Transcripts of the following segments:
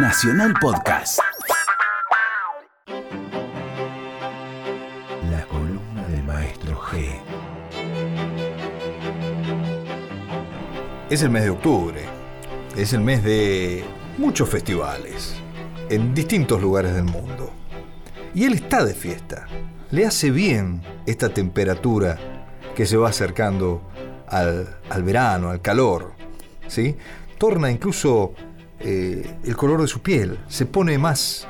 Nacional Podcast. La columna del maestro G. Es el mes de octubre. Es el mes de muchos festivales en distintos lugares del mundo. Y él está de fiesta. Le hace bien esta temperatura que se va acercando al, al verano, al calor. ¿sí? Torna incluso eh, el color de su piel. Se pone más.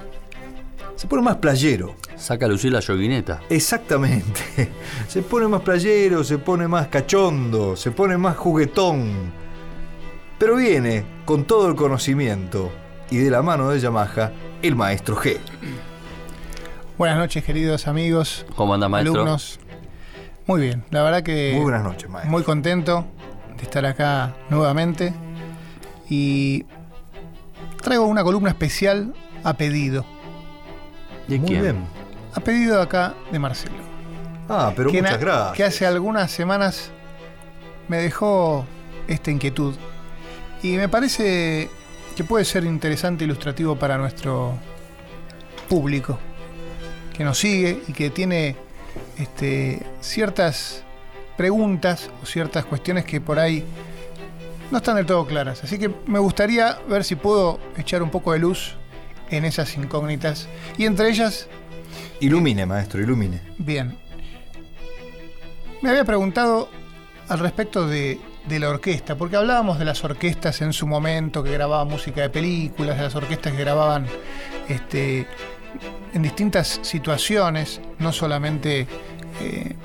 Se pone más playero. Saca a lucir la yoguineta. Exactamente. Se pone más playero, se pone más cachondo, se pone más juguetón. Pero viene con todo el conocimiento y de la mano de Yamaha, el maestro G. Buenas noches, queridos amigos. ¿Cómo anda, maestro? Alumnos. Muy bien, la verdad que. Muy buenas noches, maestro. Muy contento de estar acá nuevamente. Y traigo una columna especial a pedido. ¿De Muy quién? bien. A pedido acá de Marcelo. Ah, pero que, muchas gracias. que hace algunas semanas me dejó esta inquietud. Y me parece que puede ser interesante e ilustrativo para nuestro público que nos sigue y que tiene este, ciertas preguntas o ciertas cuestiones que por ahí no están del todo claras. Así que me gustaría ver si puedo echar un poco de luz en esas incógnitas. Y entre ellas, Ilumine, maestro, ilumine. Bien. Me había preguntado al respecto de, de la orquesta, porque hablábamos de las orquestas en su momento que grababan música de películas, de las orquestas que grababan este, en distintas situaciones, no solamente eh,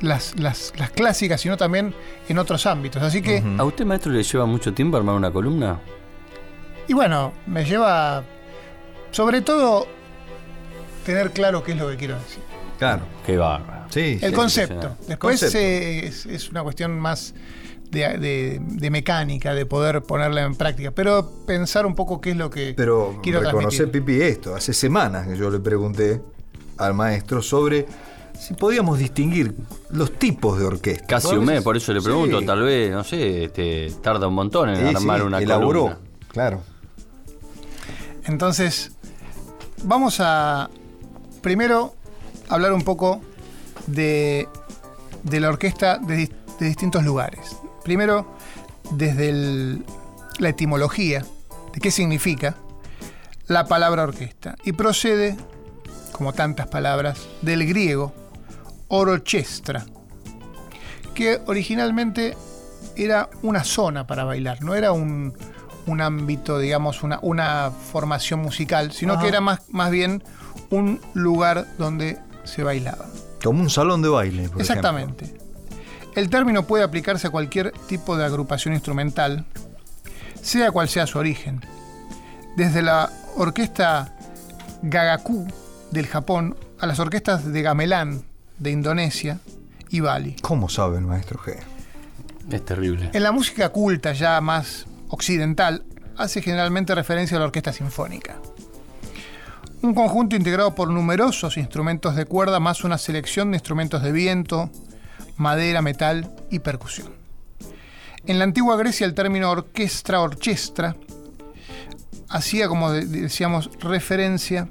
las, las- las clásicas, sino también en otros ámbitos. Así que. ¿A usted, maestro, le lleva mucho tiempo armar una columna? y bueno, me lleva sobre todo tener claro qué es lo que quiero decir. Claro. Qué bárbaro. Sí. El sí. concepto. Después Concepto. eh, es, es una cuestión más de, de- de mecánica, de poder ponerla en práctica. Pero pensar un poco qué es lo que Pero quiero reconocer, transmitir. Pipi, esto. Hace semanas que yo le pregunté al maestro sobre si podíamos distinguir los tipos de orquesta. Casi un mes, por eso le pregunto. Sí. Tal vez, no sé, este, tarda un montón en Sí, armar sí, una elaboró. columna. Claro. Entonces, vamos a primero hablar un poco de, de la orquesta de, de distintos lugares. Primero, desde el- la etimología, de qué significa la palabra orquesta. Y procede, como tantas palabras, del griego orochestra, que originalmente era una zona para bailar, no era un, un ámbito, digamos, una, una formación musical, sino Ajá. que era más, más bien un lugar donde se bailaba. Como un salón de baile, por Exactamente. El término puede aplicarse a cualquier tipo de agrupación instrumental, sea cual sea su origen. Desde la orquesta Gagaku del Japón a las orquestas de gamelán de Indonesia y Bali. ¿Cómo sabe el maestro G? Es terrible. En la música culta ya más occidental hace generalmente referencia a la orquesta sinfónica. Un conjunto integrado por numerosos instrumentos de cuerda más una selección de instrumentos de viento, madera, metal y percusión. En la antigua Grecia el término orquestra orchestra hacía, como de- decíamos, referencia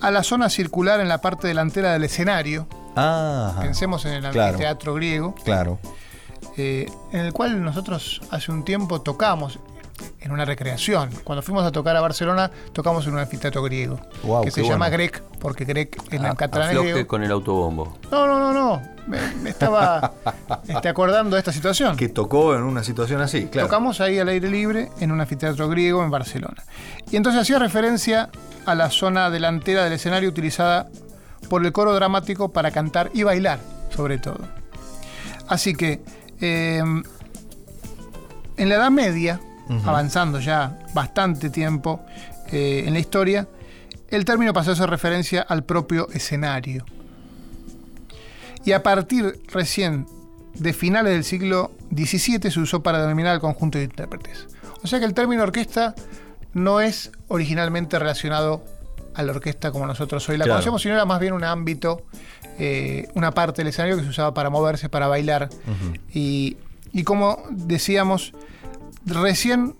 a la zona circular en la parte delantera del escenario. Ah, Pensemos en el Claro. anfiteatro griego claro. eh, en el cual nosotros hace un tiempo tocamos en una recreación. Cuando fuimos a tocar a Barcelona, tocamos en un anfiteatro griego, Guau, que se llama. Grec, porque Grec en A- catalán es afloje griego. con el autobombo. No, no, no, no. Me, me estaba este, acordando de esta situación. Que tocó en una situación así, claro. Tocamos ahí al aire libre en un anfiteatro griego en Barcelona. Y entonces hacía referencia a la zona delantera del escenario utilizada por el coro dramático para cantar y bailar, sobre todo. Así que eh, en la Edad Media, avanzando ya bastante tiempo eh, en la historia, el término pasó a hacer referencia al propio escenario. Y a partir recién de finales del siglo XVII se usó para denominar al conjunto de intérpretes. O sea que el término orquesta no es originalmente relacionado a la orquesta como nosotros hoy la Claro. conocemos, sino era más bien un ámbito, eh, una parte del escenario que se usaba para moverse, para bailar. y, y como decíamos, recién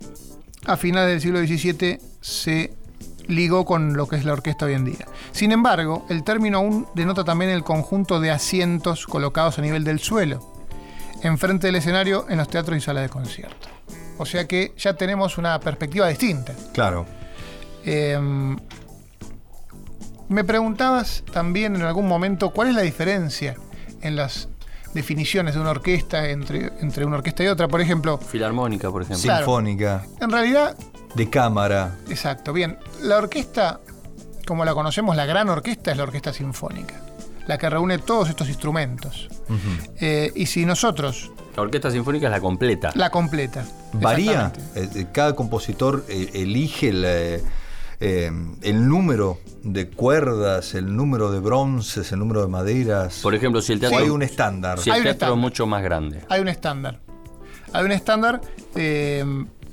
a finales del siglo XVII se ligó con lo que es la orquesta hoy en día. Sin embargo, el término aún denota también el conjunto de asientos colocados a nivel del suelo, enfrente del escenario en los teatros y salas de concierto. O sea que ya tenemos una perspectiva distinta. Claro. Eh, me preguntabas también en algún momento cuál es la diferencia en las definiciones de una orquesta entre, entre una orquesta y otra. Por ejemplo, Filarmónica, por ejemplo. Claro. Sinfónica, en realidad, de cámara. exacto, bien, la orquesta, como la conocemos, la gran orquesta es la orquesta sinfónica, la que reúne todos estos instrumentos. Eh, y si nosotros La orquesta sinfónica es la completa. la completa. Varía. Eh, eh, Cada compositor eh, elige el, el número de cuerdas, el número de bronces, el número de maderas. Por ejemplo, si el teatro, hay un estándar. si el Hay un teatro estándar. es mucho más grande. Hay un estándar. Hay un estándar, eh,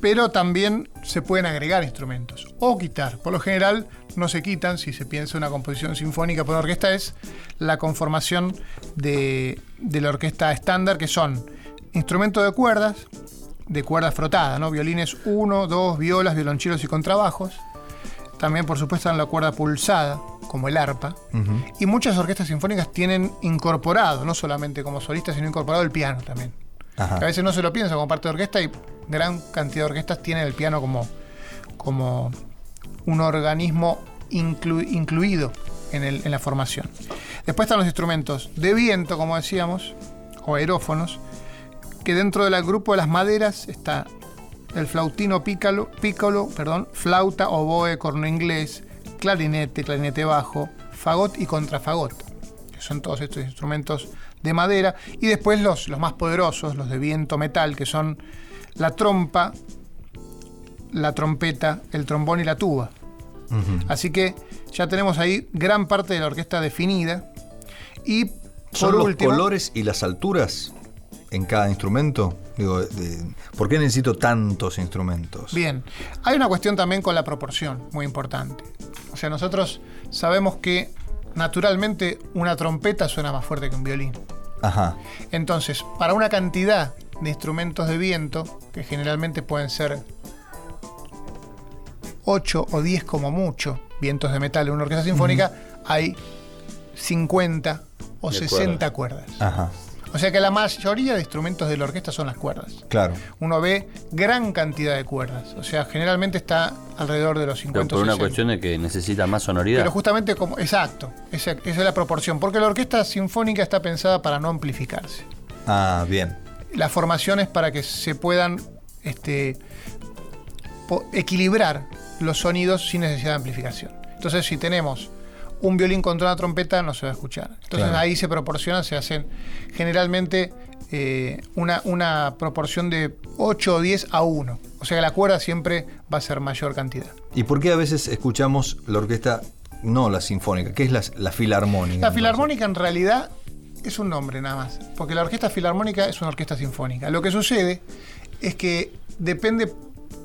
pero también se pueden agregar instrumentos o quitar. Por lo general no se quitan si se piensa una composición sinfónica por orquesta, es la conformación de, de la orquesta estándar, que son instrumentos de cuerdas, de cuerdas frotadas, ¿no? Violines 1, 2, violas, violonchelos y contrabajos. También, por supuesto, en la cuerda pulsada, como el arpa. Y muchas orquestas sinfónicas tienen incorporado, no solamente como solista, sino incorporado el piano también. Ajá. A veces no se lo piensa como parte de orquesta y gran cantidad de orquestas tienen el piano como, como un organismo inclu- incluido en, el- en la formación. Después están los instrumentos de viento, como decíamos, o aerófonos, que dentro del grupo de las maderas está el flautino pícalo, pícolo, perdón, flauta, oboe, corno inglés, clarinete, clarinete bajo, fagot y contrafagot, que son todos estos instrumentos de madera. Y después los, los más poderosos, los de viento metal, que son la trompa, la trompeta, el trombón y la tuba. Así que ya tenemos ahí gran parte de la orquesta definida. Y ¿Son los colores y las alturas en cada instrumento? Digo, de- ¿por qué necesito tantos instrumentos? Bien, hay una cuestión también con la proporción, muy importante. O sea, nosotros sabemos que naturalmente una trompeta suena más fuerte que un violín. Ajá. Entonces, para una cantidad de instrumentos de viento, que generalmente pueden ser 8 o 10 como mucho, vientos de metal en una orquesta sinfónica, hay 50 o De 60 cuerdas. Ajá. O sea que la mayoría de instrumentos de la orquesta son las cuerdas. Claro. Uno ve gran cantidad de cuerdas. O sea, generalmente está alrededor de los Pero 50 por o una 60. cuestión de que necesita más sonoridad. Pero justamente como. Exacto. Esa, esa es la proporción. Porque la orquesta sinfónica está pensada para no amplificarse. Ah, bien. La formación es para que se puedan este, po- equilibrar los sonidos sin necesidad de amplificación. Entonces, si tenemos un violín contra una trompeta, no se va a escuchar. Entonces, Claro. ahí se proporciona, se hacen generalmente eh, una, una proporción de 8 o 10 a 1. O sea que la cuerda siempre va a ser mayor cantidad. ¿Y por qué a veces escuchamos la orquesta, no la sinfónica, que es la, la filarmónica? La entonces? filarmónica en realidad es un nombre nada más, porque la orquesta filarmónica es una orquesta sinfónica. Lo que sucede es que depende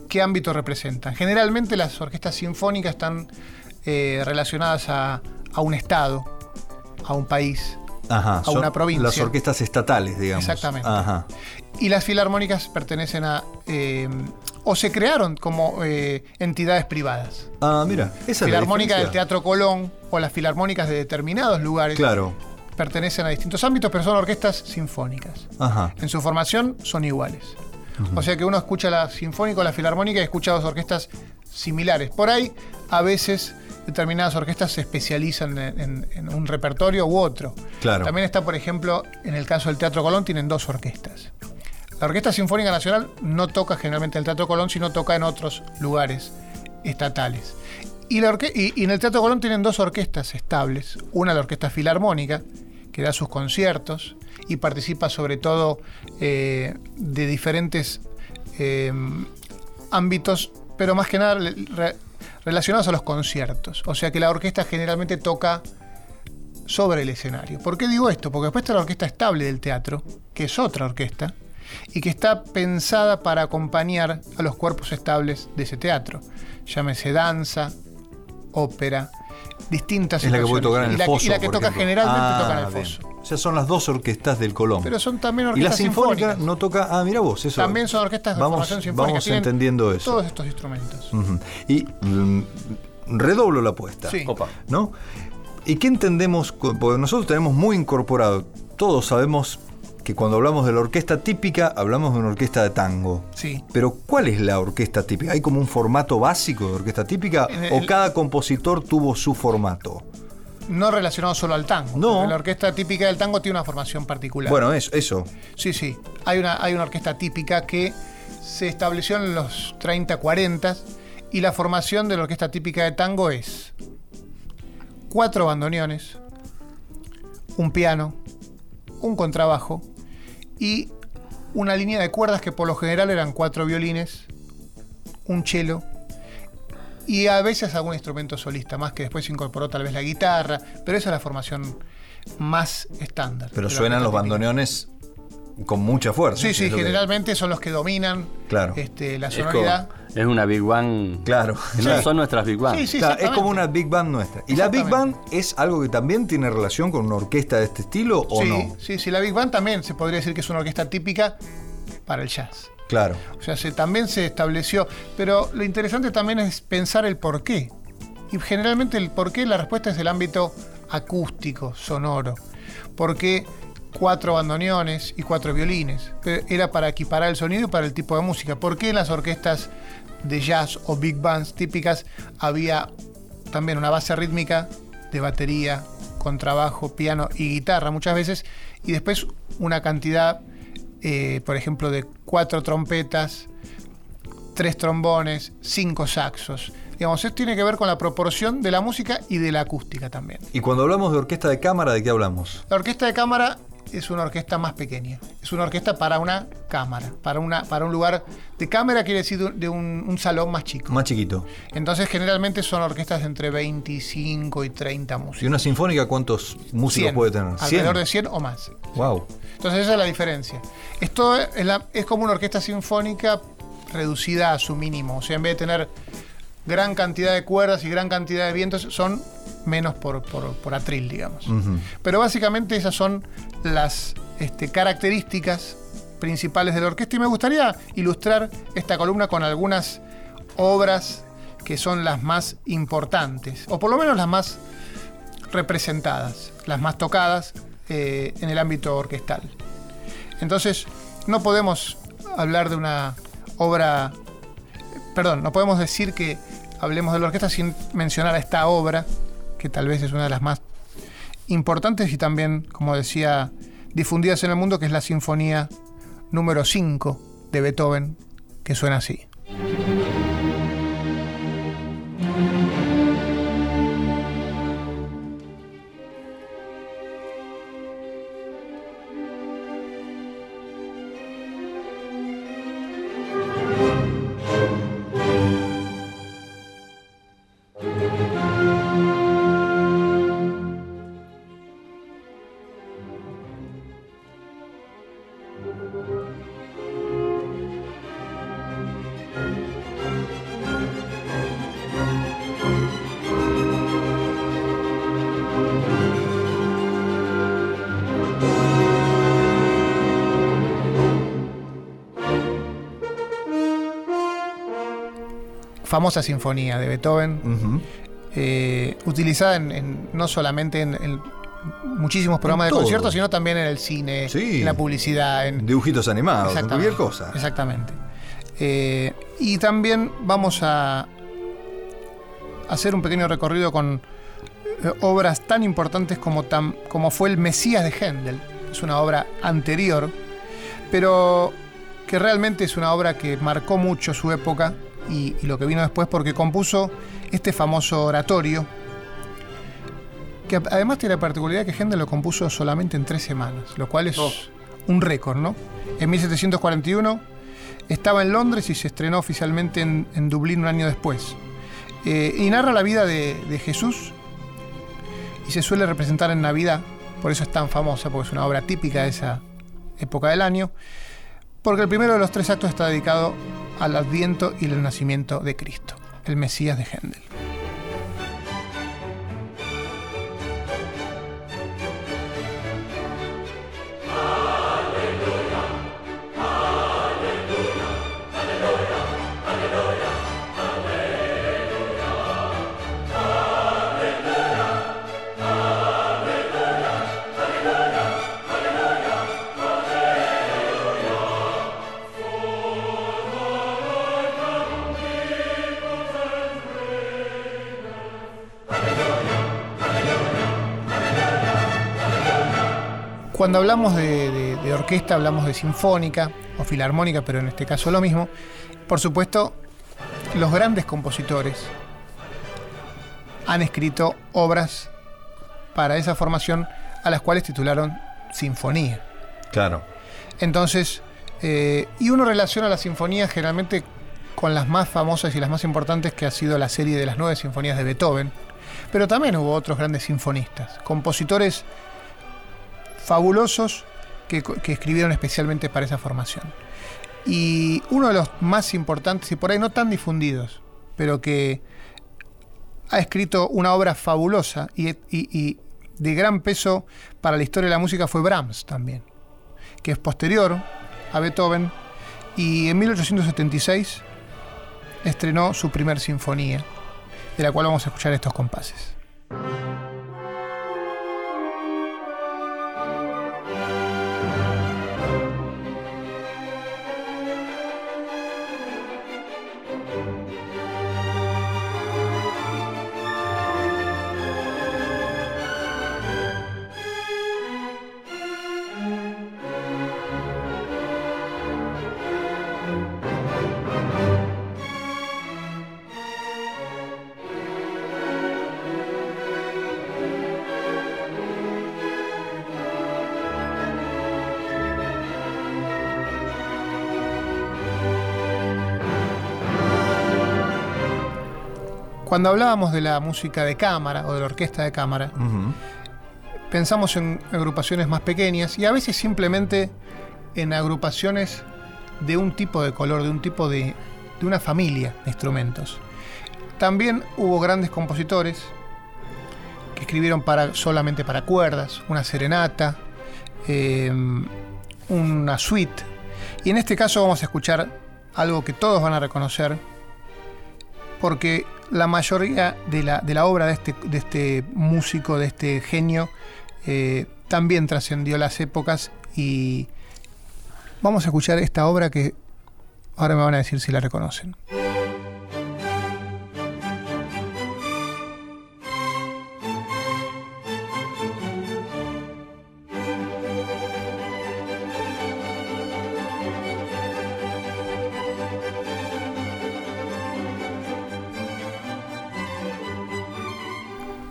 qué ámbito representan. Generalmente las orquestas sinfónicas están eh, relacionadas a, a un estado, a un país, Ajá, a una provincia. Las orquestas estatales, digamos. Exactamente. Ajá. y las filarmónicas pertenecen a... eh, o se crearon como eh, entidades privadas. Ah, mira, esa es la Filarmónica del. Teatro Colón o las filarmónicas de determinados lugares Claro. pertenecen a distintos ámbitos, pero son orquestas sinfónicas. Ajá. En su formación son iguales. O sea que uno escucha la sinfónica o la filarmónica y escucha dos orquestas similares. Por ahí, a veces, determinadas orquestas se especializan en, en- en un repertorio u otro. Claro. También está, por ejemplo, en el caso del Teatro Colón, tienen dos orquestas. La Orquesta Sinfónica Nacional no toca generalmente en el Teatro Colón, sino toca en otros lugares estatales. Y, la y- y en el Teatro Colón tienen dos orquestas estables. Una, la Orquesta Filarmónica, que da sus conciertos y participa sobre todo eh, de diferentes eh, ámbitos, pero más que nada relacionados a los conciertos. O sea que la orquesta generalmente toca sobre el escenario. ¿Por qué digo esto? Porque después está la orquesta estable del teatro, que es otra orquesta, y que está pensada para acompañar a los cuerpos estables de ese teatro. Llámese danza, ópera, distintas Es la que puede situaciones. tocar en y la, foso, y la que toca ejemplo. generalmente Ah, toca en el foso. O sea, son las dos orquestas del Colón. Pero son también y la orquestas sinfónica sinfónicas. no toca. Ah, mira vos, eso. También son orquestas de vamos, formación sinfónica. Vamos entendiendo eso. Todos estos instrumentos. Y mm, redoblo la apuesta. Sí. Opa. ¿No? ¿Y qué entendemos? Porque nosotros tenemos muy incorporado, todos sabemos que cuando hablamos de la orquesta típica, hablamos de una orquesta de tango. Sí. Pero ¿cuál es la orquesta típica? ¿Hay como un formato básico de orquesta típica el- o cada compositor tuvo su formato? No relacionado solo al tango. No. La orquesta típica del tango tiene una formación particular. Bueno, eso, eso. Sí, sí. Hay una, hay una orquesta típica que se estableció en los 30, 40 y la formación de la orquesta típica de tango es cuatro bandoneones, un piano, un contrabajo y una línea de cuerdas que por lo general eran cuatro violines, un cello y a veces algún instrumento solista, más que después se incorporó tal vez la guitarra, pero esa es la formación más estándar. Pero suenan los bandoneones con mucha fuerza. Sí, sí, Es que- generalmente son los que dominan Claro. este, la Es, como- sonoridad. es una Big Bang. Claro. No son nuestras Big Bang. Sí, sí, Claro, es como una Big Band nuestra. ¿Y la Big Band es algo que también tiene relación con una orquesta de este estilo o sí, no? sí, sí, la Big Band también se podría decir que es una orquesta típica para el jazz. Claro. O sea, se, también se estableció. Pero lo interesante también es pensar el por qué. Y generalmente el por qué, la respuesta es el ámbito acústico, sonoro. ¿Por qué cuatro bandoneones y cuatro violines? Pero Era para equiparar el sonido y para el tipo de música. ¿Por qué en las orquestas de jazz o big bands típicas había también una base rítmica de batería, contrabajo, piano y guitarra muchas veces? Y después una cantidad, eh, por ejemplo, de cuatro trompetas, tres trombones, cinco saxos. Digamos, esto tiene que ver con la proporción de la música y de la acústica también. Y cuando hablamos de orquesta de cámara, ¿de qué hablamos? La orquesta de cámara es una orquesta más pequeña. Es una orquesta para una cámara, para, una, para un lugar de cámara, quiere decir de un, un salón más chico. Más chiquito. Entonces, generalmente son orquestas de entre 25 y 30 ¿Y músicos. una sinfónica cuántos músicos 100, puede tener? Alrededor de 100 o más. Wow. Entonces esa es la diferencia. Esto es, la- es como una orquesta sinfónica reducida a su mínimo. O sea, en vez de tener gran cantidad de cuerdas y gran cantidad de vientos, son menos por, por, por atril, digamos. Pero básicamente esas son las este, características principales de la orquesta y me gustaría ilustrar esta columna con algunas obras que son las más importantes, o por lo menos las más representadas, las más tocadas eh, en el ámbito orquestal. Entonces, no podemos hablar de una obra, perdón, no podemos decir que hablemos de la orquesta sin mencionar a esta obra, que tal vez es una de las más importantes y también, como decía, difundidas en el mundo, que es la Sinfonía número 5 de Beethoven, que suena así. Famosa sinfonía de Beethoven, eh, utilizada en, en- no solamente en, en muchísimos programas de conciertos, sino también en el cine, Sí. en la publicidad, en Dibujitos animados, en cualquier cosa. Exactamente. Eh, y también vamos a hacer un pequeño recorrido con eh, obras tan importantes como, tan, como fue el Mesías de Händel. Es una obra anterior, pero que realmente es una obra que marcó mucho su época y, y lo que vino después porque compuso este famoso oratorio, que además tiene la particularidad que Händel lo compuso solamente en tres semanas, lo cual es Oh. un récord, ¿no? En 1741 estaba en Londres y se estrenó oficialmente en, en Dublín un año después. Eh, y narra la vida de, de Jesús y se suele representar en Navidad, por eso es tan famosa, porque es una obra típica de esa época del año, porque el primero de los tres actos está dedicado al adviento y el nacimiento de Cristo, el Mesías de Händel. Cuando hablamos de, de- de orquesta, hablamos de sinfónica o filarmónica, pero en este caso lo mismo. Por supuesto, los grandes compositores han escrito obras para esa formación a las cuales titularon sinfonía. Claro. Entonces, eh, y uno relaciona la sinfonía generalmente con las más famosas y las más importantes que ha sido la serie de las nueve sinfonías de Beethoven, pero también hubo otros grandes sinfonistas, compositores fabulosos que, escribieron especialmente para esa formación. Y uno de los más importantes, y por ahí no tan difundidos, pero que ha escrito una obra fabulosa y, y- y de gran peso para la historia de la música fue Brahms también que es posterior a Beethoven, y en 1876 estrenó su primer sinfonía, de la cual vamos a escuchar estos compases. Cuando hablábamos de la música de cámara o de la orquesta de cámara, pensamos en agrupaciones más pequeñas y a veces simplemente en agrupaciones de un tipo de color, de un tipo de, de una familia de instrumentos. También hubo grandes compositores que escribieron para, solamente para cuerdas, una serenata, eh, una suite. Y en este caso vamos a escuchar algo que todos van a reconocer, porque la mayoría de la, de la obra de este, de este músico, de este genio, eh, también trascendió las épocas y vamos a escuchar esta obra que ahora me van a decir si la reconocen.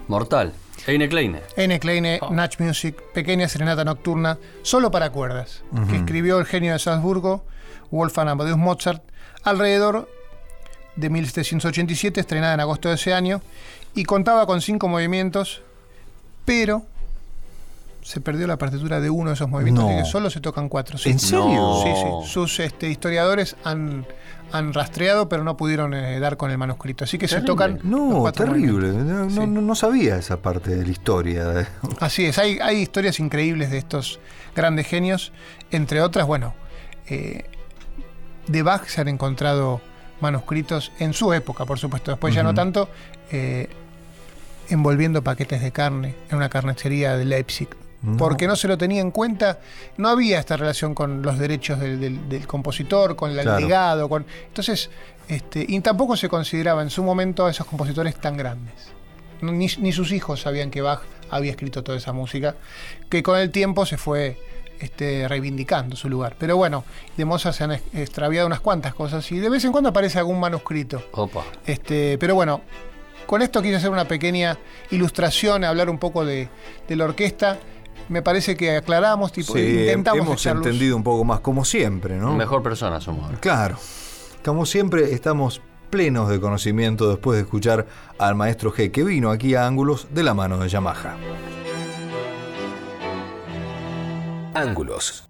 Mortal. Eine Kleine. N. Kleine, Natch Music, Pequeña Serenata Nocturna, solo para cuerdas, que escribió el genio de Salzburgo, Wolfgang Amadeus Mozart, alrededor de 1787, estrenada en agosto de ese año, y contaba con cinco movimientos, pero se perdió la partitura de uno de esos movimientos, No. que solo se tocan cuatro. ¿En serio? No. Sí, sí. Sus este, historiadores han, han rastreado, pero no pudieron eh, dar con el manuscrito. Así que se tocan. No, terrible. No, no- Sí. no- no sabía esa parte de la historia. Así es, hay, hay historias increíbles de estos grandes genios. Entre otras, bueno, eh, de Bach se han encontrado manuscritos en su época, por supuesto. Después ya no tanto, eh, envolviendo paquetes de carne en una carnicería de Leipzig. No. Porque no se lo tenía en cuenta, no había esta relación con los derechos del, del- del compositor, con el Claro. legado, con. Entonces, este, y tampoco se consideraba en su momento a esos compositores tan grandes. Ni, ni sus hijos sabían que Bach había escrito toda esa música, que con el tiempo se fue este, reivindicando su lugar. Pero bueno, de Mozart se han extraviado unas cuantas cosas y de vez en cuando aparece algún manuscrito. Opa. Este, pero bueno, con esto quise hacer una pequeña ilustración, hablar un poco de, de la orquesta. Me parece que aclaramos, tipo, Sí, intentamos hemos echar luz. entendido un poco más, como siempre, ¿no? Mejor persona somos ahora. Claro. Como siempre, estamos plenos de conocimiento después de escuchar al maestro G, que vino aquí a Ángulos de la mano de Yamaha. Ángulos.